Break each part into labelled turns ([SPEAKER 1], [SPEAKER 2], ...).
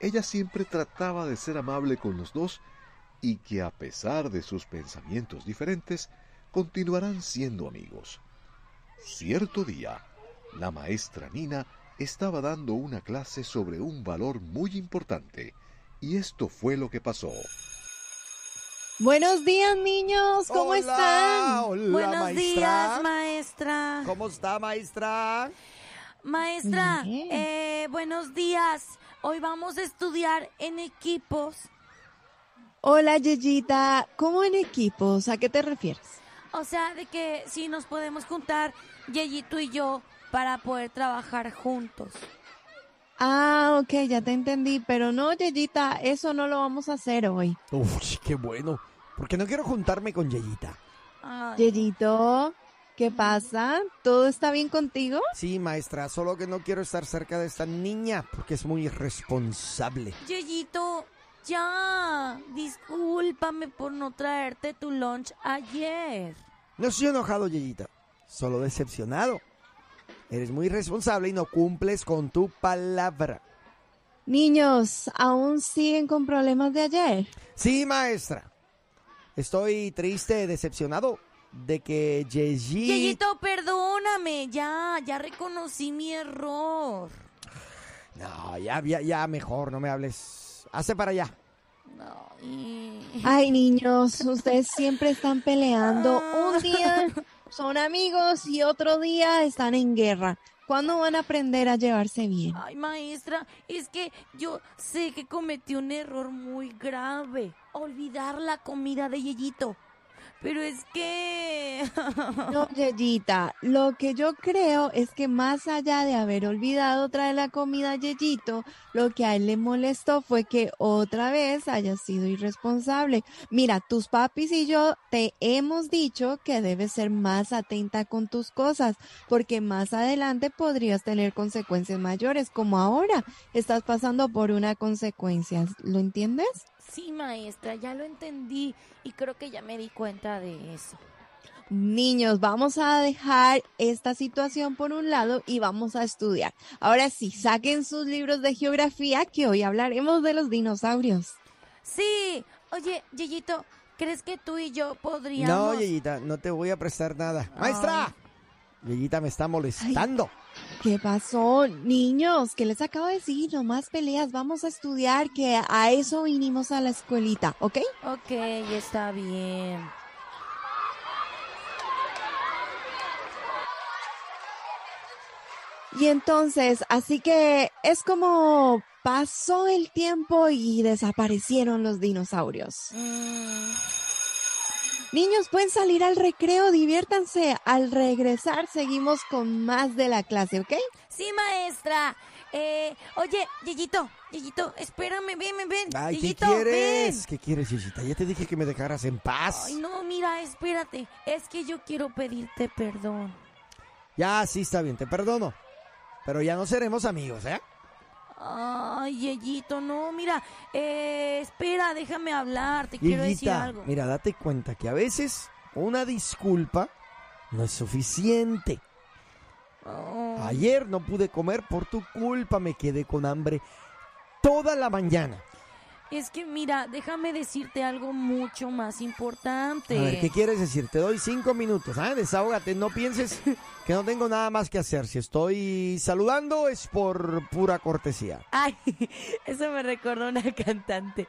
[SPEAKER 1] Ella siempre trataba de ser amable con los dos y que a pesar de sus pensamientos diferentes, continuarán siendo amigos. Cierto día, la maestra Nina estaba dando una clase sobre un valor muy importante, y esto fue lo que pasó.
[SPEAKER 2] Buenos días, niños. ¿Cómo
[SPEAKER 3] Hola,
[SPEAKER 2] están?
[SPEAKER 3] hola,
[SPEAKER 4] Buenos
[SPEAKER 3] maestra.
[SPEAKER 4] días, maestra.
[SPEAKER 3] ¿Cómo está, maestra?
[SPEAKER 4] Maestra, eh, buenos días. Hoy vamos a estudiar en equipos.
[SPEAKER 2] Hola, Yeyita. ¿Cómo en equipos? ¿A qué te refieres?
[SPEAKER 4] O sea, de que si nos podemos juntar, Yeyito y yo, para poder trabajar juntos.
[SPEAKER 2] Ah, ok, ya te entendí. Pero no, Yeyita, eso no lo vamos a hacer hoy.
[SPEAKER 3] Uf, qué bueno. Porque no quiero juntarme con Yeyita.
[SPEAKER 2] Yeyito, ¿qué pasa? ¿Todo está bien contigo?
[SPEAKER 3] Sí, maestra, solo que no quiero estar cerca de esta niña porque es muy irresponsable.
[SPEAKER 4] Yeyito, ya. Discúlpame por no traerte tu lunch ayer.
[SPEAKER 3] No estoy enojado, Yeyita, solo decepcionado. Eres muy irresponsable y no cumples con tu palabra.
[SPEAKER 2] Niños, ¿aún siguen con problemas de ayer?
[SPEAKER 3] Sí, maestra. Estoy triste, decepcionado de que Yeyi...
[SPEAKER 4] Yeyito, perdóname. Ya, ya reconocí mi error.
[SPEAKER 3] No, ya, ya, ya, mejor, no me hables. Hace para allá.
[SPEAKER 4] Ay.
[SPEAKER 2] Ay, niños, ustedes siempre están peleando. Un día son amigos y otro día están en guerra. ¿Cuándo van a aprender a llevarse bien?
[SPEAKER 4] Ay, maestra, es que yo sé que cometí un error muy grave. Olvidar la comida de Yeyito. Pero es que...
[SPEAKER 2] No, Yeyita, lo que yo creo es que más allá de haber olvidado traer la comida a Yeyito, lo que a él le molestó fue que otra vez haya sido irresponsable. Mira, tus papis y yo te hemos dicho que debes ser más atenta con tus cosas, porque más adelante podrías tener consecuencias mayores, como ahora estás pasando por una consecuencia. ¿Lo entiendes?
[SPEAKER 4] Sí, maestra, ya lo entendí y creo que ya me di cuenta de eso.
[SPEAKER 2] Niños, vamos a dejar esta situación por un lado y vamos a estudiar. Ahora sí, saquen sus libros de geografía que hoy hablaremos de los dinosaurios.
[SPEAKER 4] Sí, oye, Yeyito, ¿crees que tú y yo
[SPEAKER 3] No,
[SPEAKER 4] podríamos...
[SPEAKER 3] Yeyita, no te voy a prestar nada. ¡Maestra! Yeyita me está molestando.
[SPEAKER 2] ¿Qué pasó, niños? ¿Qué les acabo de decir? No más peleas, vamos a estudiar, que a eso vinimos a la escuelita, ¿ok?
[SPEAKER 4] Ok, está bien.
[SPEAKER 2] Y entonces, así que es como pasó el tiempo y desaparecieron los dinosaurios.
[SPEAKER 4] Mm,
[SPEAKER 2] Niños, pueden salir al recreo, diviértanse. Al regresar seguimos con más de la clase, ¿ok?
[SPEAKER 4] sí, maestra. Eh, oye, Yeyito, Yeyito, espérame, ven, ven, ven.
[SPEAKER 3] Ay, ¿qué quieres?
[SPEAKER 4] ven.
[SPEAKER 3] ¿Qué quieres, Yeyita? Ya te dije que me dejaras en paz.
[SPEAKER 4] Ay, no, mira, espérate. Es que yo quiero pedirte perdón.
[SPEAKER 3] Ya, sí, está bien, te perdono. Pero ya no seremos amigos, ¿eh?
[SPEAKER 4] Ay, Yeyito, no, mira, eh, espera, déjame hablar, te quiero decir algo.
[SPEAKER 3] mira, date cuenta que a veces una disculpa no es suficiente.
[SPEAKER 4] Oh,
[SPEAKER 3] Ayer no pude comer por tu culpa, me quedé con hambre toda la mañana.
[SPEAKER 4] Es que mira, déjame decirte algo mucho más importante.
[SPEAKER 3] A ver, ¿qué quieres decir? Te doy cinco minutos. ¿ah? Desahógate, no pienses que no tengo nada más que hacer. Si estoy saludando es por pura cortesía.
[SPEAKER 4] Ay, eso me recordó una cantante.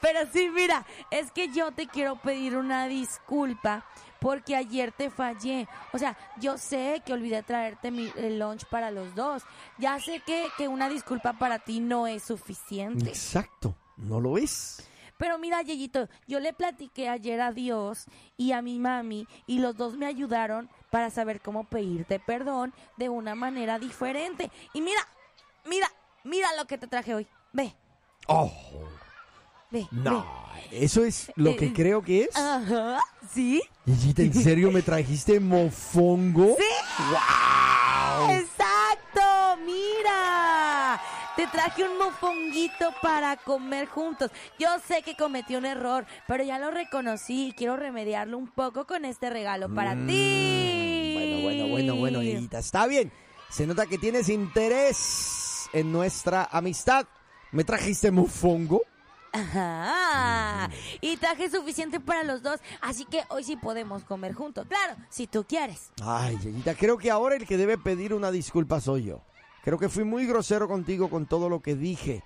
[SPEAKER 4] Pero sí, mira, es que yo te quiero pedir una disculpa porque ayer te fallé. O sea, yo sé que olvidé traerte mi, el lunch para los dos. Ya sé que, que una disculpa para ti no es suficiente.
[SPEAKER 3] Exacto, no lo es.
[SPEAKER 4] Pero mira, Yeyito, yo le platiqué ayer a Dios y a mi mami y los dos me ayudaron para saber cómo pedirte perdón de una manera diferente. Y mira, mira, mira lo que te traje hoy. Ve,
[SPEAKER 3] Oh,
[SPEAKER 4] ve.
[SPEAKER 3] no.
[SPEAKER 4] ve.
[SPEAKER 3] Eso es lo
[SPEAKER 4] Eh,
[SPEAKER 3] que creo que es.
[SPEAKER 4] Ajá, ¿sí?
[SPEAKER 3] Yeyita, ¿en serio me trajiste mofongo?
[SPEAKER 4] ¡Sí!
[SPEAKER 3] ¡Wow!
[SPEAKER 4] Te traje un mofonguito para comer juntos. Yo sé que cometí un error, pero ya lo reconocí y quiero remediarlo un poco con este regalo para ti.
[SPEAKER 3] Bueno, bueno, bueno, bueno, Yeyita. Está bien. Se nota que tienes interés en nuestra amistad. ¿Me trajiste mofongo?
[SPEAKER 4] Ajá. Y traje suficiente para los dos, así que hoy sí podemos comer juntos. Claro, si tú quieres.
[SPEAKER 3] Ay, Yeyita, creo que ahora el que debe pedir una disculpa soy yo. Creo que fui muy grosero contigo con todo lo que dije.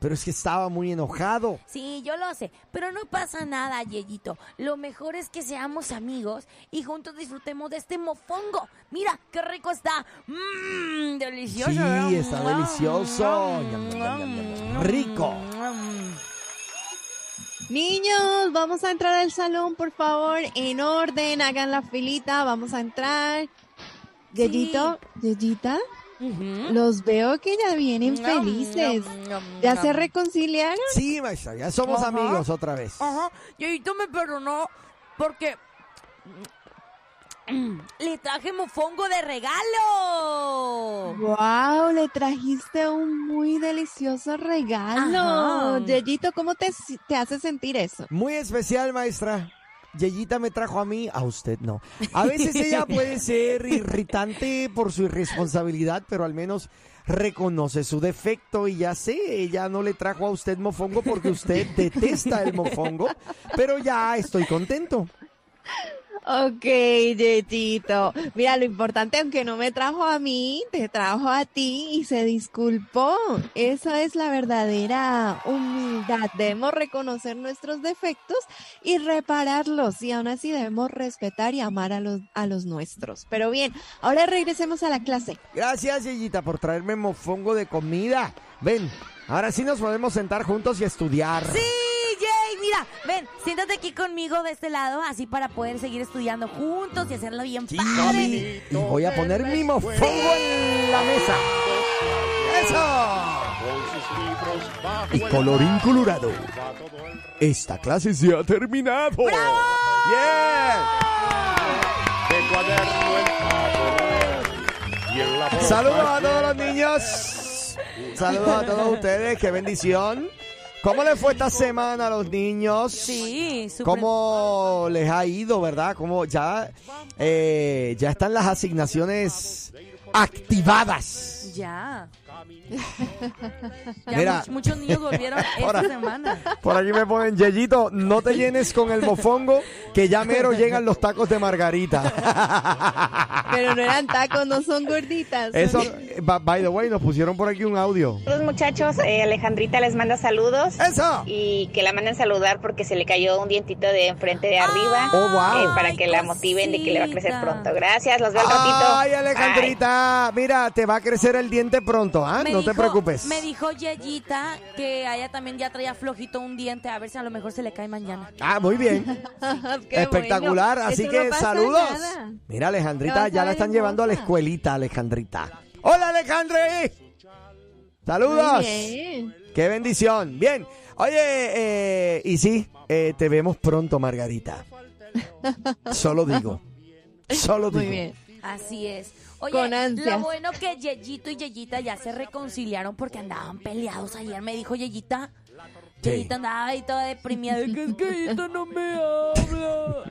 [SPEAKER 3] Pero es que estaba muy enojado.
[SPEAKER 4] Sí, yo lo sé, pero no pasa nada, Yeyito. Lo mejor es que seamos amigos y juntos disfrutemos de este mofongo. Mira, qué rico está. Mmm, delicioso.
[SPEAKER 3] Sí, está delicioso.
[SPEAKER 4] Mm,
[SPEAKER 3] ñam. Rico.
[SPEAKER 4] Mm.
[SPEAKER 2] Niños, vamos a entrar al salón, por favor, en orden, hagan la filita, vamos a entrar. Yeyito, Yeyita, Los veo que ya vienen felices. ¿Ya se reconciliaron?
[SPEAKER 3] Sí, maestra, ya somos
[SPEAKER 4] Ajá.
[SPEAKER 3] amigos otra vez.
[SPEAKER 4] Ajá, Yeyito me perdonó porque le traje mofongo de regalo.
[SPEAKER 2] Wow, le trajiste un muy delicioso regalo.
[SPEAKER 4] Ajá.
[SPEAKER 2] Yeyito, ¿cómo te, te hace sentir eso?
[SPEAKER 3] Muy especial, maestra. Yeyita me trajo a mí, a usted no. A veces ella puede ser irritante por su irresponsabilidad, pero al menos reconoce su defecto y ya sé, ella no le trajo a usted mofongo porque usted detesta el mofongo, pero ya estoy contento.
[SPEAKER 2] Ok, Yeyito. Mira, lo importante, aunque no me trajo a mí, te trajo a ti y se disculpó. Esa es la verdadera humildad. Debemos reconocer nuestros defectos y repararlos. Y aún así debemos respetar y amar a los, a los nuestros. Pero bien, ahora regresemos a la clase.
[SPEAKER 3] Gracias, Yeyita, por traerme mofongo de comida. Ven, ahora sí nos podemos sentar juntos y estudiar.
[SPEAKER 4] Sí, mira, ven, siéntate aquí conmigo de este lado, así para poder seguir estudiando juntos y hacerlo bien
[SPEAKER 3] Sí,
[SPEAKER 4] padre.
[SPEAKER 3] y voy a poner mi mofongo en la mesa. ¡Eso! Y colorín colorado. Esta clase se ha terminado. ¡Bien!
[SPEAKER 5] de cuaderno en papel y en la boca
[SPEAKER 3] Saludos a todos los niños. Saludos a todos ustedes. Qué bendición. ¿Cómo les fue esta semana a los niños?
[SPEAKER 4] Sí, súper.
[SPEAKER 3] ¿Cómo les ha ido, verdad? ¿Cómo ya, eh, ya están las asignaciones activadas?
[SPEAKER 4] Ya. Ya
[SPEAKER 3] Mira.
[SPEAKER 4] much- muchos niños volvieron esta semana.
[SPEAKER 3] Por aquí me ponen, Yeyito, no te llenes con el mofongo, que ya mero llegan los tacos de margarita.
[SPEAKER 2] Pero no eran tacos, no son gorditas. son-
[SPEAKER 3] Eso, eh, ba- by the way, nos pusieron por aquí un audio.
[SPEAKER 6] Los muchachos, eh, Alejandrita les manda saludos
[SPEAKER 3] ¡Eso!
[SPEAKER 6] y que la manden saludar porque se le cayó un dientito de enfrente de arriba.
[SPEAKER 3] Oh, wow.
[SPEAKER 6] eh, para que la motiven de que le va a crecer
[SPEAKER 4] cosita.
[SPEAKER 6] pronto. Gracias, los veo al ratito.
[SPEAKER 3] Ay, Alejandrita, mira, te va a crecer el diente pronto, ¿ah?
[SPEAKER 4] Me
[SPEAKER 3] No te preocupes.
[SPEAKER 4] Me dijo Yeyita que a ella también ya traía flojito un diente, a ver si a lo mejor se le cae mañana.
[SPEAKER 3] Ah, muy bien. Espectacular.
[SPEAKER 2] bueno.
[SPEAKER 3] Así
[SPEAKER 2] Eso
[SPEAKER 3] que
[SPEAKER 2] no
[SPEAKER 3] saludos.
[SPEAKER 2] nada.
[SPEAKER 3] Mira, Alejandrita, ya la están llevando a la escuelita, Alejandrita. Hola, Alejandre. Saludos. Qué bendición. Bien. Oye, eh, y sí, eh, te vemos pronto, Margarita. Solo digo. Solo digo.
[SPEAKER 2] Muy bien.
[SPEAKER 4] Así es. Oye,
[SPEAKER 2] Con ansias.
[SPEAKER 4] lo bueno que Yeyito y Yeyita ya se reconciliaron porque andaban peleados ayer. Me dijo Yeyita.
[SPEAKER 3] Sí.
[SPEAKER 4] Yeyita andaba ahí toda deprimida. de que es que Yeyita no me habla.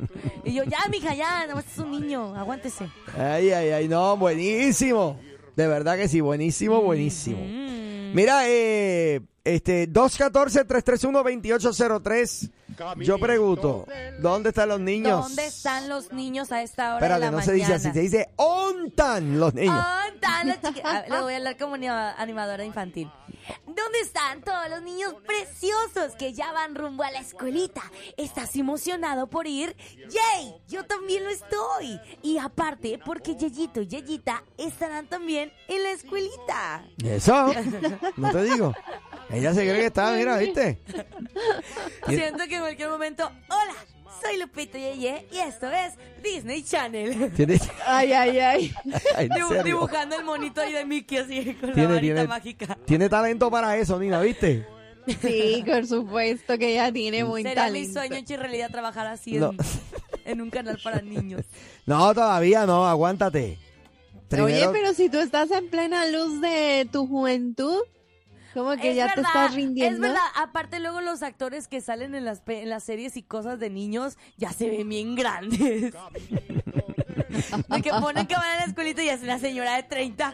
[SPEAKER 4] Y yo, ya, mija, ya, nomás es un niño, aguántese.
[SPEAKER 3] Ay, ay, ay, no, buenísimo. De verdad que sí, buenísimo, buenísimo.
[SPEAKER 4] Mm.
[SPEAKER 3] Mira, eh, Este, 214-331-2803. Yo pregunto, ¿dónde están los niños?
[SPEAKER 4] ¿Dónde están los niños a esta hora
[SPEAKER 3] Espérate,
[SPEAKER 4] de la
[SPEAKER 3] no
[SPEAKER 4] mañana?
[SPEAKER 3] se dice así, se dice ¿ontan los niños?
[SPEAKER 4] ¿Dónde están los ver, Le voy a hablar como anima- animadora infantil. ¿Dónde están todos los niños preciosos que ya van rumbo a la escuelita? ¿Estás emocionado por ir? ¡Yay! Yo también lo estoy. Y aparte, porque Yeyito y Yeyita estarán también en la escuelita.
[SPEAKER 3] Eso, no te digo. Ella se cree que está, mira, ¿viste?
[SPEAKER 4] Siento que en cualquier momento, hola, soy Lupito Yeye y esto es Disney Channel.
[SPEAKER 3] Tiene,
[SPEAKER 2] Ay, ay, ay.
[SPEAKER 3] en
[SPEAKER 4] Dibu-
[SPEAKER 3] serio.
[SPEAKER 4] dibujando el monito ahí de Mickey así con la
[SPEAKER 3] Tiene,
[SPEAKER 4] varita
[SPEAKER 3] tiene,
[SPEAKER 4] mágica.
[SPEAKER 3] tiene talento para eso, Nina, ¿viste?
[SPEAKER 2] Sí, por supuesto que ella tiene muy
[SPEAKER 4] Será mi
[SPEAKER 2] talento.
[SPEAKER 4] sueño hecho realidad trabajar así
[SPEAKER 3] No.
[SPEAKER 4] en, un canal para niños.
[SPEAKER 3] No, todavía no, aguántate.
[SPEAKER 2] Oye,
[SPEAKER 3] Primero-
[SPEAKER 2] pero si tú estás en plena luz de tu juventud, como que
[SPEAKER 4] Es
[SPEAKER 2] ya te
[SPEAKER 4] verdad,
[SPEAKER 2] estás rindiendo.
[SPEAKER 4] Es verdad, aparte luego los actores que salen en las, pe- en las series y cosas de niños ya se ven bien grandes. de que ponen que van a la escuelita y es una señora de 30.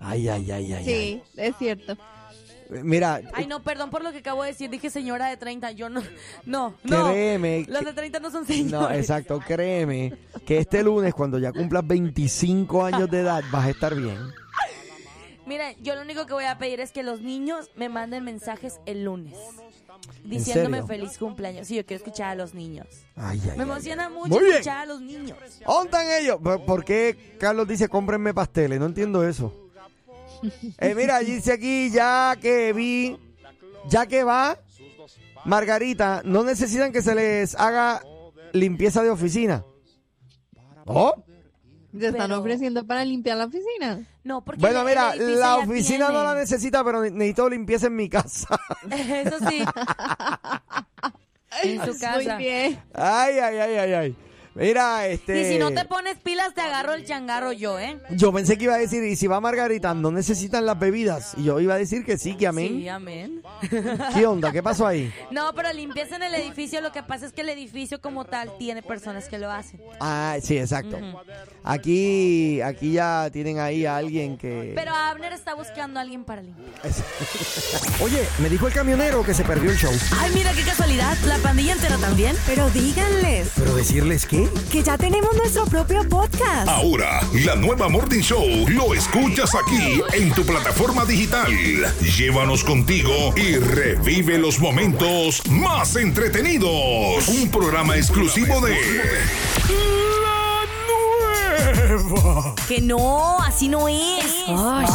[SPEAKER 3] Ay, ay, ay, ay.
[SPEAKER 2] Sí, es cierto.
[SPEAKER 3] ay. Mira,
[SPEAKER 4] Ay, no, perdón por lo que acabo de decir. Dije señora de 30. Yo no. No, no.
[SPEAKER 3] créeme.
[SPEAKER 4] Los de 30 no son señores.
[SPEAKER 3] No, exacto, créeme que este lunes, cuando ya cumplas 25 años de edad, vas a estar bien.
[SPEAKER 4] Mira, yo lo único que voy a pedir es que los niños me manden mensajes el lunes. Diciéndome feliz cumpleaños. Sí, yo quiero escuchar a los niños.
[SPEAKER 3] Ay, ay,
[SPEAKER 4] Me emociona
[SPEAKER 3] ay.
[SPEAKER 4] mucho
[SPEAKER 3] bien.
[SPEAKER 4] escuchar a los niños.
[SPEAKER 3] ¿Dónde están ellos? ¿Por por qué Carlos dice cómprenme pasteles? No entiendo eso. Eh, mira, dice aquí ya que vi, ya que va, Margarita, no necesitan que se les haga limpieza de oficina. ¿Oh?
[SPEAKER 2] ¿Te están
[SPEAKER 4] Pero-
[SPEAKER 2] ofreciendo para limpiar la oficina?
[SPEAKER 4] No, porque
[SPEAKER 3] Bueno, mira, la
[SPEAKER 4] ya
[SPEAKER 3] oficina no la necesita, pero ne- necesito limpieza en mi casa.
[SPEAKER 4] Eso sí. en su casa.
[SPEAKER 2] Muy bien.
[SPEAKER 3] Ay, ay, ay, ay, ay. Mira, este...
[SPEAKER 4] Y si no te pones pilas, te agarro el changarro yo, ¿eh?
[SPEAKER 3] Yo pensé que iba a decir, y si va Margarita, no necesitan las bebidas. Y yo iba a decir que sí, que amén.
[SPEAKER 4] Sí, amén.
[SPEAKER 3] ¿Qué onda? ¿Qué pasó ahí?
[SPEAKER 4] No, pero limpieza en el edificio. Lo que pasa es que el edificio como tal tiene personas que lo hacen.
[SPEAKER 3] Ah, sí, exacto. Aquí, aquí ya tienen ahí a alguien que...
[SPEAKER 4] Pero Abner está buscando a alguien para limpiar.
[SPEAKER 3] Oye, me dijo el camionero que se perdió el show.
[SPEAKER 4] Ay, mira qué casualidad. La pandilla entera también.
[SPEAKER 7] Pero díganles
[SPEAKER 3] ¿Pero decirles qué?
[SPEAKER 7] Que ya tenemos nuestro propio podcast.
[SPEAKER 8] Ahora, la nueva Morning Show lo escuchas aquí en tu plataforma digital. Llévanos contigo y revive los momentos más entretenidos. Un programa exclusivo de La Nueva.
[SPEAKER 4] Que no, así no es. Ay.